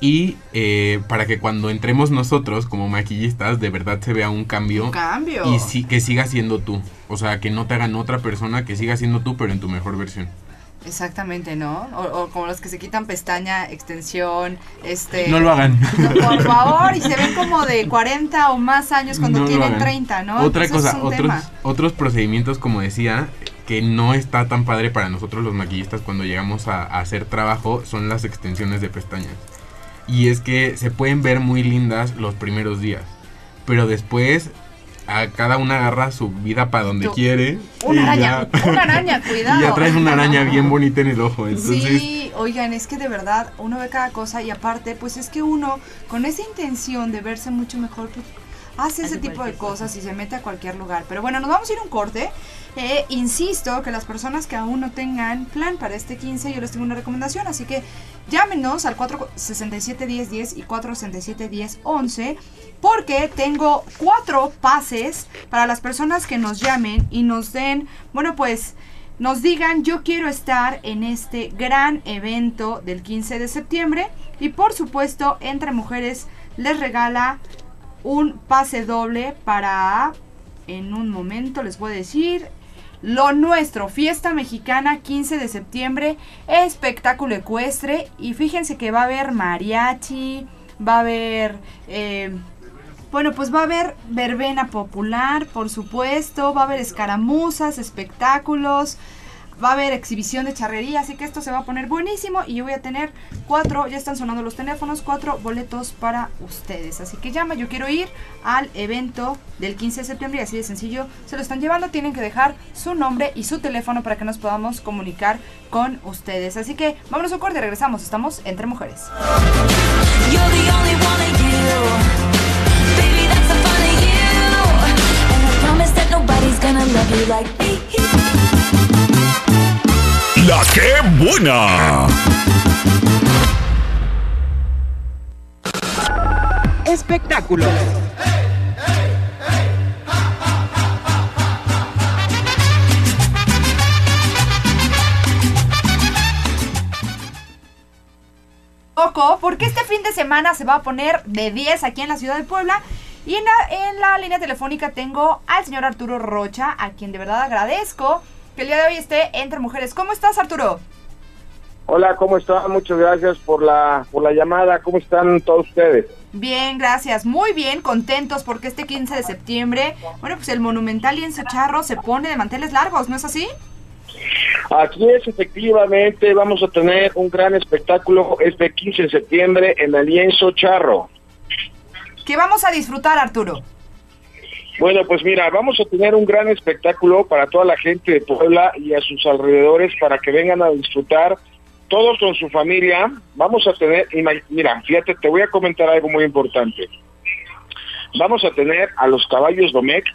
Y eh, para que cuando entremos nosotros como maquillistas, de verdad se vea un cambio. Un cambio. Y sí, que sigas siendo tú. O sea, que no te hagan otra persona, que sigas siendo tú, pero en tu mejor versión. Exactamente, ¿no? O, o como los que se quitan pestaña, extensión, este... No lo hagan. No, por favor, y se ven como de 40 o más años cuando No tienen hagan. 30, ¿no? Otra cosa, otros, tema. otros procedimientos, como decía, que no está tan padre para nosotros los maquillistas cuando llegamos a, a hacer trabajo, son las extensiones de pestañas. Y es que se pueden ver muy lindas los primeros días, pero después a cada una agarra su vida para donde quiere. Una y araña, ya- <laughs> una araña, cuidado. Y ya traes una araña bien <laughs> bonita en el ojo. Entonces, Sí, oigan, es que de verdad uno ve cada cosa y aparte, pues es que uno con esa intención de verse mucho mejor, pues hace ese tipo de cosas y se mete a cualquier lugar. Pero bueno, nos vamos a ir a un corte. Eh, insisto que las personas que aún no tengan plan para este 15, yo les tengo una recomendación, así que llámenos al 467-1010 y 467-1011 porque tengo cuatro pases para las personas que nos llamen y nos den, bueno, pues nos digan yo quiero estar en este gran evento del 15 de septiembre. Y por supuesto entre mujeres les regala un pase doble para en un momento les voy a decir lo nuestro, fiesta mexicana 15 de septiembre, espectáculo ecuestre y fíjense que va a haber mariachi, va a haber eh, bueno, pues va a haber verbena popular, por supuesto, va a haber escaramuzas, espectáculos, va a haber exhibición de charrería, así que esto se va a poner buenísimo y yo voy a tener cuatro, ya están sonando los teléfonos, cuatro boletos para ustedes. Así que llama, yo quiero ir al evento del 15 de septiembre y así de sencillo se lo están llevando, tienen que dejar su nombre y su teléfono para que nos podamos comunicar con ustedes. Así que vámonos a un corte, regresamos, estamos entre mujeres. Nobody's gonna love you like me. La que buena. Espectáculo. Poco armó porque este fin de semana se va a poner de 10 aquí en la ciudad de Puebla. Y en la, en la línea telefónica tengo al señor Arturo Rocha, a quien de verdad agradezco que el día de hoy esté entre mujeres. ¿Cómo estás, Arturo? Hola, ¿cómo están? Muchas gracias por la, por la llamada. ¿Cómo están todos ustedes? Bien, gracias. Muy bien, contentos porque este 15 de septiembre, bueno, pues el Monumental Lienzo Charro se pone de manteles largos, ¿no es así? Aquí es, efectivamente, vamos a tener un gran espectáculo este 15 de septiembre en el Lienzo Charro. ¿Qué vamos a disfrutar, Arturo? Bueno, pues mira, vamos a tener un gran espectáculo para toda la gente de Puebla y a sus alrededores para que vengan a disfrutar todos con su familia. Vamos a tener, mira, fíjate, te voy a comentar algo muy importante. Vamos a tener a los caballos Domecq,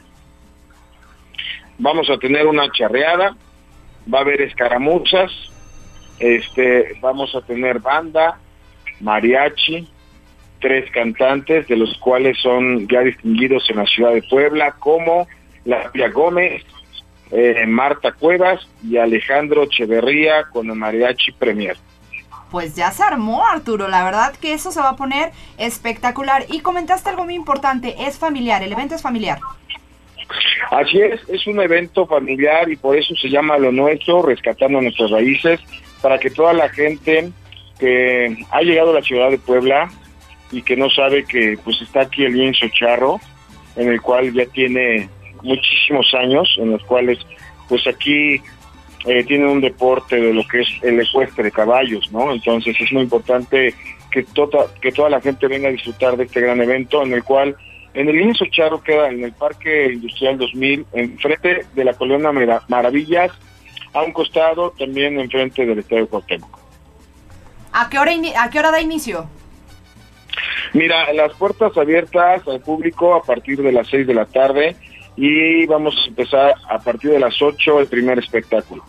vamos a tener una charreada, va a haber escaramuzas, este, vamos a tener banda, mariachi, tres cantantes, de los cuales son ya distinguidos en la ciudad de Puebla, como La Pia Gómez, eh, Marta Cuevas y Alejandro Echeverría con el mariachi Premier. Pues ya se armó, Arturo. La verdad que eso se va a poner espectacular. Y comentaste algo muy importante, es familiar, el evento es familiar. Así es, es un evento familiar y por eso se llama Lo Nuestro, Rescatando Nuestras Raíces, para que toda la gente que ha llegado a la ciudad de Puebla y que no sabe que pues está aquí el lienzo charro, en el cual ya tiene muchísimos años, en los cuales pues aquí eh, tienen un deporte de lo que es el ecuestre de caballos, ¿no? Entonces es muy importante que, tota- que toda la gente venga a disfrutar de este gran evento, en el cual en el lienzo charro queda en el Parque Industrial 2000, enfrente de la Colonia Mara- Maravillas, a un costado también enfrente del Estadio Cuauhtémoc. ¿A qué hora, a qué hora da inicio? Mira, las puertas abiertas al público a partir de las 6 de la tarde y vamos a empezar a partir de las 8 el primer espectáculo.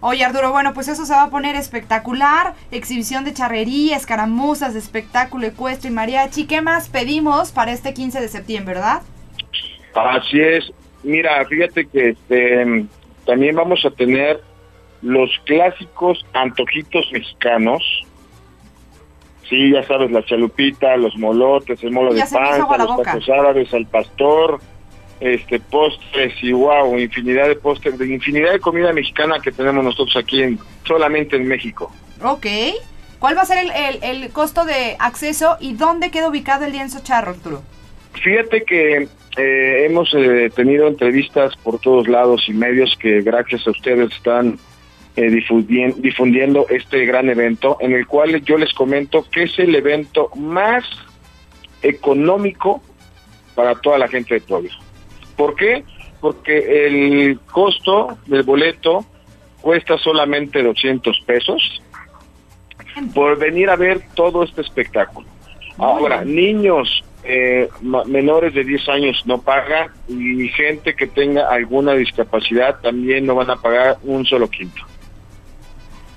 Oye, Arturo, bueno, pues eso se va a poner espectacular. Exhibición de charrería, escaramuzas, espectáculo ecuestre y mariachi. ¿Qué más pedimos para este 15 de septiembre, verdad? Así es. Mira, fíjate que este, también vamos a tener los clásicos antojitos mexicanos. Sí, ya sabes, la chalupita, los molotes, el molo de panza, la los tacos árabes, al pastor, este postres y wow, infinidad de postres, de infinidad de comida mexicana que tenemos nosotros aquí en, solamente en México. Ok. ¿Cuál va a ser el, el- el costo de acceso y dónde queda ubicado el lienzo charro, Arturo? Fíjate que eh, hemos eh, tenido entrevistas por todos lados y medios que gracias a ustedes están eh, difundien- difundiendo este gran evento en el cual yo les comento que es el evento más económico para toda la gente de Puebla. ¿Por qué? Porque el costo del boleto cuesta solamente 200 pesos por venir a ver todo este espectáculo. Ahora, niños eh, menores de 10 años no pagan y gente que tenga alguna discapacidad también no van a pagar un solo quinto.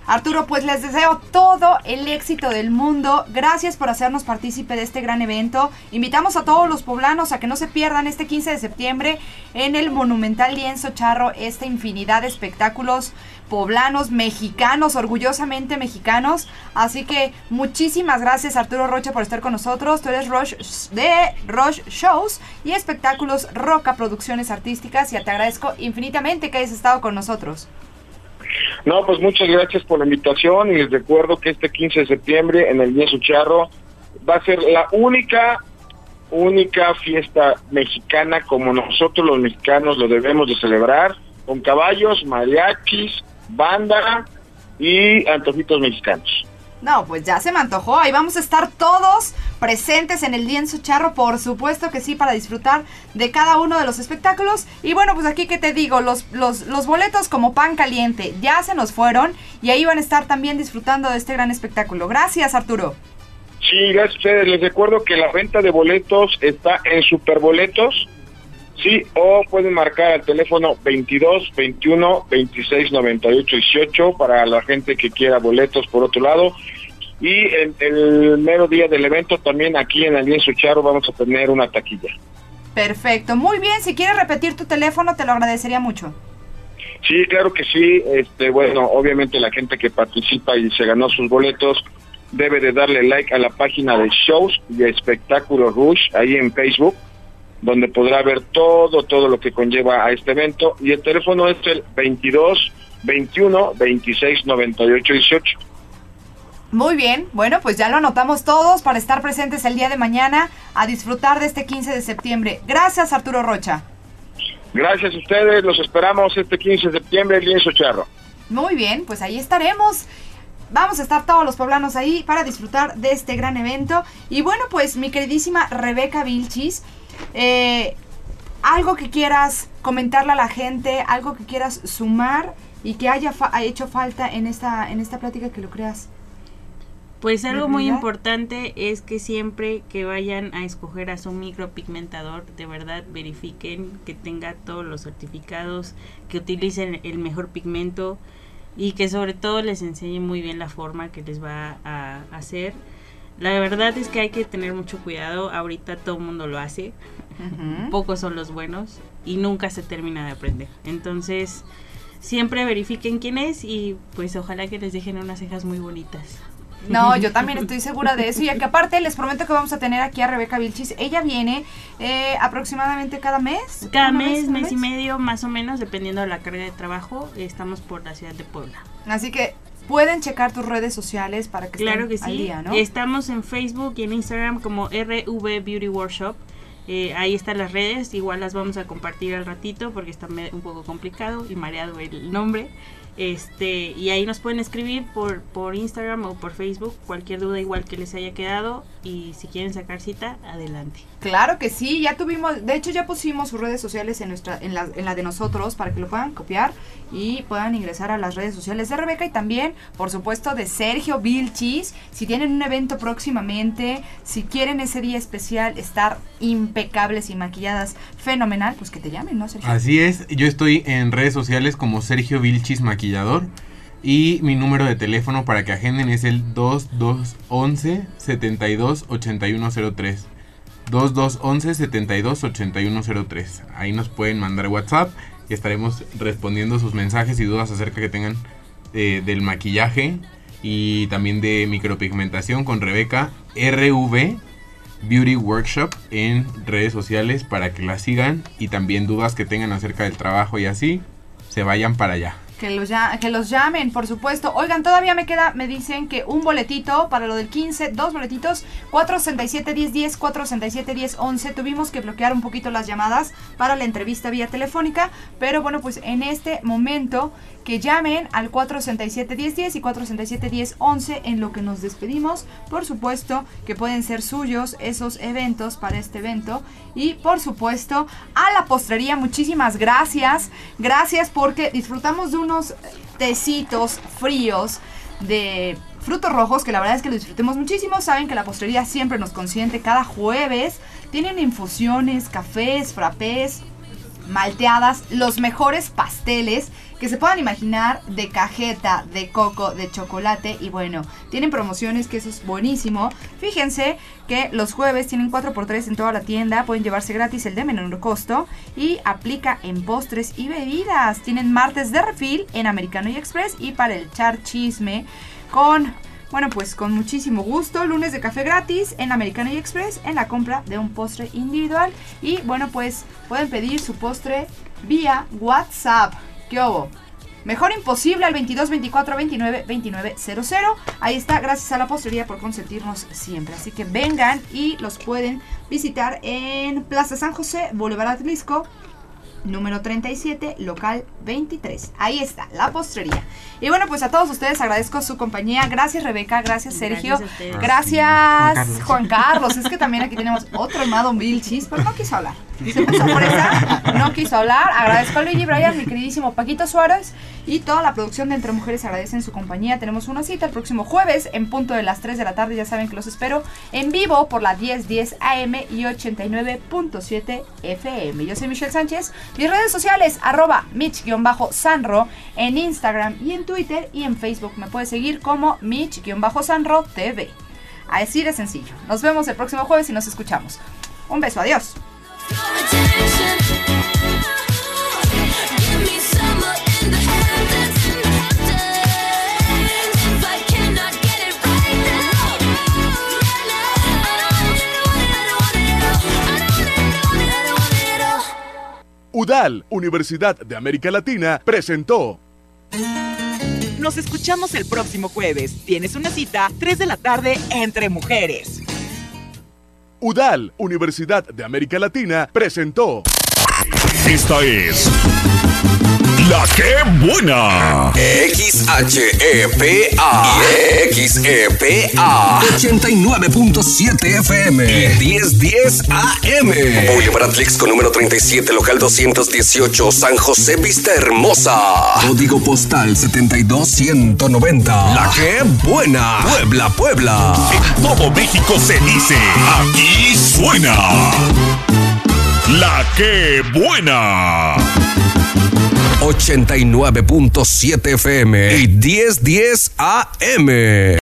Arturo, pues les deseo todo el éxito del mundo. Gracias por hacernos partícipe de este gran evento. Invitamos a todos los poblanos a que no se pierdan este 15 de septiembre en el Monumental Lienzo Charro esta infinidad de espectáculos poblanos, mexicanos, orgullosamente mexicanos. Así que muchísimas gracias Arturo Rocha por estar con nosotros. Tú eres Roche de Roche Shows y espectáculos Roca Producciones Artísticas y te agradezco infinitamente que hayas estado con nosotros. No, pues muchas gracias por la invitación y les recuerdo que este 15 de septiembre en el Lienzo Charro va a ser la única, única fiesta mexicana como nosotros los mexicanos lo debemos de celebrar, con caballos, mariachis, banda y antojitos mexicanos. No, pues ya se me antojó. Ahí vamos a estar todos presentes en el lienzo charro, por supuesto que sí, para disfrutar de cada uno de los espectáculos. Y bueno, pues aquí que te digo, los, los, los boletos como pan caliente ya se nos fueron y ahí van a estar también disfrutando de este gran espectáculo. Gracias, Arturo. Sí, gracias a ustedes. Les recuerdo que la venta de boletos está en Superboletos. Sí, o pueden marcar al teléfono 22 21 26 98 18 para la gente que quiera boletos por otro lado. Y el, el mero día del evento también aquí en el Lienzo Charo vamos a tener una taquilla. Perfecto, muy bien. Si quieres repetir tu teléfono, te lo agradecería mucho. Sí, claro que sí. Este, bueno, obviamente la gente que participa y se ganó sus boletos debe de darle like a la página de shows y espectáculos Rush ahí en Facebook, donde podrá ver todo, todo lo que conlleva a este evento. Y el teléfono es el 22 21 26 98 18. Muy bien, bueno, pues ya lo anotamos todos para estar presentes el día de mañana a disfrutar de este 15 de septiembre. Gracias, Arturo Rocha. Gracias a ustedes, los esperamos este 15 de septiembre en Lienzo Charro. Muy bien, pues ahí estaremos. Vamos a estar todos los poblanos ahí para disfrutar de este gran evento. Y bueno, pues mi queridísima Rebeca Vilchis, eh, algo que quieras comentarle a la gente, algo que quieras sumar y que haya fa- hecho falta en esta, en esta plática que lo creas. Pues algo muy importante es que siempre que vayan a escoger a su micropigmentador, de verdad verifiquen que tenga todos los certificados, que utilicen el mejor pigmento y que sobre todo les enseñe muy bien la forma que les va a hacer. La verdad es que hay que tener mucho cuidado, ahorita todo el mundo lo hace, pocos son los buenos y nunca se termina de aprender. Entonces, siempre verifiquen quién es y pues ojalá que les dejen unas cejas muy bonitas. No, yo también estoy segura de eso. Y que aparte les prometo que vamos a tener aquí a Rebeca Vilchis. Ella viene eh, aproximadamente cada mes. Cada ¿Una mes, vez, mes y medio, más o menos, dependiendo de la carga de trabajo, estamos por la ciudad de Puebla. Así que pueden checar tus redes sociales para que Claro que estén al sí. día, ¿no? Estamos en Facebook y en Instagram como RV Beauty Workshop. Eh, ahí están las redes, igual las vamos a compartir al ratito porque está un poco complicado y mareado el nombre. Este, y ahí nos pueden escribir por, por Instagram o por Facebook, cualquier duda igual que les haya quedado. Y si quieren sacar cita, adelante. Claro que sí, ya tuvimos, de hecho ya pusimos sus redes sociales en nuestra, en la, en la de nosotros para que lo puedan copiar y puedan ingresar a las redes sociales de Rebeca y también, por supuesto, de Sergio Vilchis. Si tienen un evento próximamente, si quieren ese día especial estar impecables y maquilladas fenomenal, pues que te llamen, ¿no, Sergio? Así es, yo estoy en redes sociales como Sergio Vilchis Y mi número de teléfono para que agenden es el 2211 72 8103. 2211 72 8103. Ahí nos pueden mandar WhatsApp y estaremos respondiendo sus mensajes y dudas acerca que tengan eh, del maquillaje y también de micropigmentación con Rebeca RV Beauty Workshop en redes sociales para que la sigan y también dudas que tengan acerca del trabajo y así se vayan para allá. Que los, que los llamen, por supuesto. Oigan, todavía me queda, me dicen que un boletito para lo del 15, dos boletitos, 467-1010, 467-1011. Tuvimos que bloquear un poquito las llamadas para la entrevista vía telefónica, pero bueno, pues en este momento que llamen al 467-1010 y 467-1011 en lo que nos despedimos. Por supuesto que pueden ser suyos esos eventos para este evento. Y por supuesto a la postrería, muchísimas gracias. Gracias porque disfrutamos de unos tecitos fríos de frutos rojos que la verdad es que lo disfrutemos muchísimo. Saben que la postrería siempre nos consiente cada jueves. Tienen infusiones, cafés, frappés, malteadas, los mejores pasteles que se puedan imaginar de cajeta, de coco, de chocolate y bueno, tienen promociones que eso es buenísimo. Fíjense que los jueves tienen 4x3 en toda la tienda, pueden llevarse gratis el de menor costo y aplica en postres y bebidas. Tienen martes de refil en Americano y Express y para el char chisme con bueno, pues con muchísimo gusto, lunes de café gratis en Americano y Express en la compra de un postre individual. Y bueno, pues pueden pedir su postre vía WhatsApp. ¿Qué hubo? Mejor imposible al 22 24 29 29 00. Ahí está, gracias a la postrería por consentirnos siempre. Así que vengan y los pueden visitar en Plaza San José, Boulevard Atlisco, número 37, local 23. Ahí está, la postrería. Y bueno, pues a todos ustedes agradezco su compañía. Gracias Rebeca, gracias Sergio. Gracias a ustedes. Gracias Juan Carlos. Juan Carlos. Es que también aquí tenemos otro hermano Vilchis, pero no quiso hablar. Se puso fresa, no quiso hablar. Agradezco a Luigi Bryan, mi queridísimo Paquito Suárez y toda la producción de Entre Mujeres agradecen su compañía. Tenemos una cita el próximo jueves en punto de las 3 de la tarde. Ya saben que los espero en vivo por la 1010 AM y 89.7 FM. Yo soy Michelle Sánchez. Mis redes sociales, arroba Mitch-Sanro en Instagram y en Twitter y en Facebook. Me puedes seguir como Mitch-Sanro TV. Así de sencillo. Nos vemos el próximo jueves y nos escuchamos. Un beso, adiós. UDAL, Universidad de América Latina, presentó. Nos escuchamos el próximo jueves. Tienes una cita, 3 de la tarde, entre mujeres. UDAL, Universidad de América Latina, presentó. Esta es la que buena. XHEPA XEPA 89.7 FM y 1010 AM. Boulevard Atlix con número 37, local 218, San José Vista Hermosa. Código postal 72190. La que buena. Puebla, Puebla. En todo México se dice, aquí suena. La que buena. 89.7 FM y 1010 AM.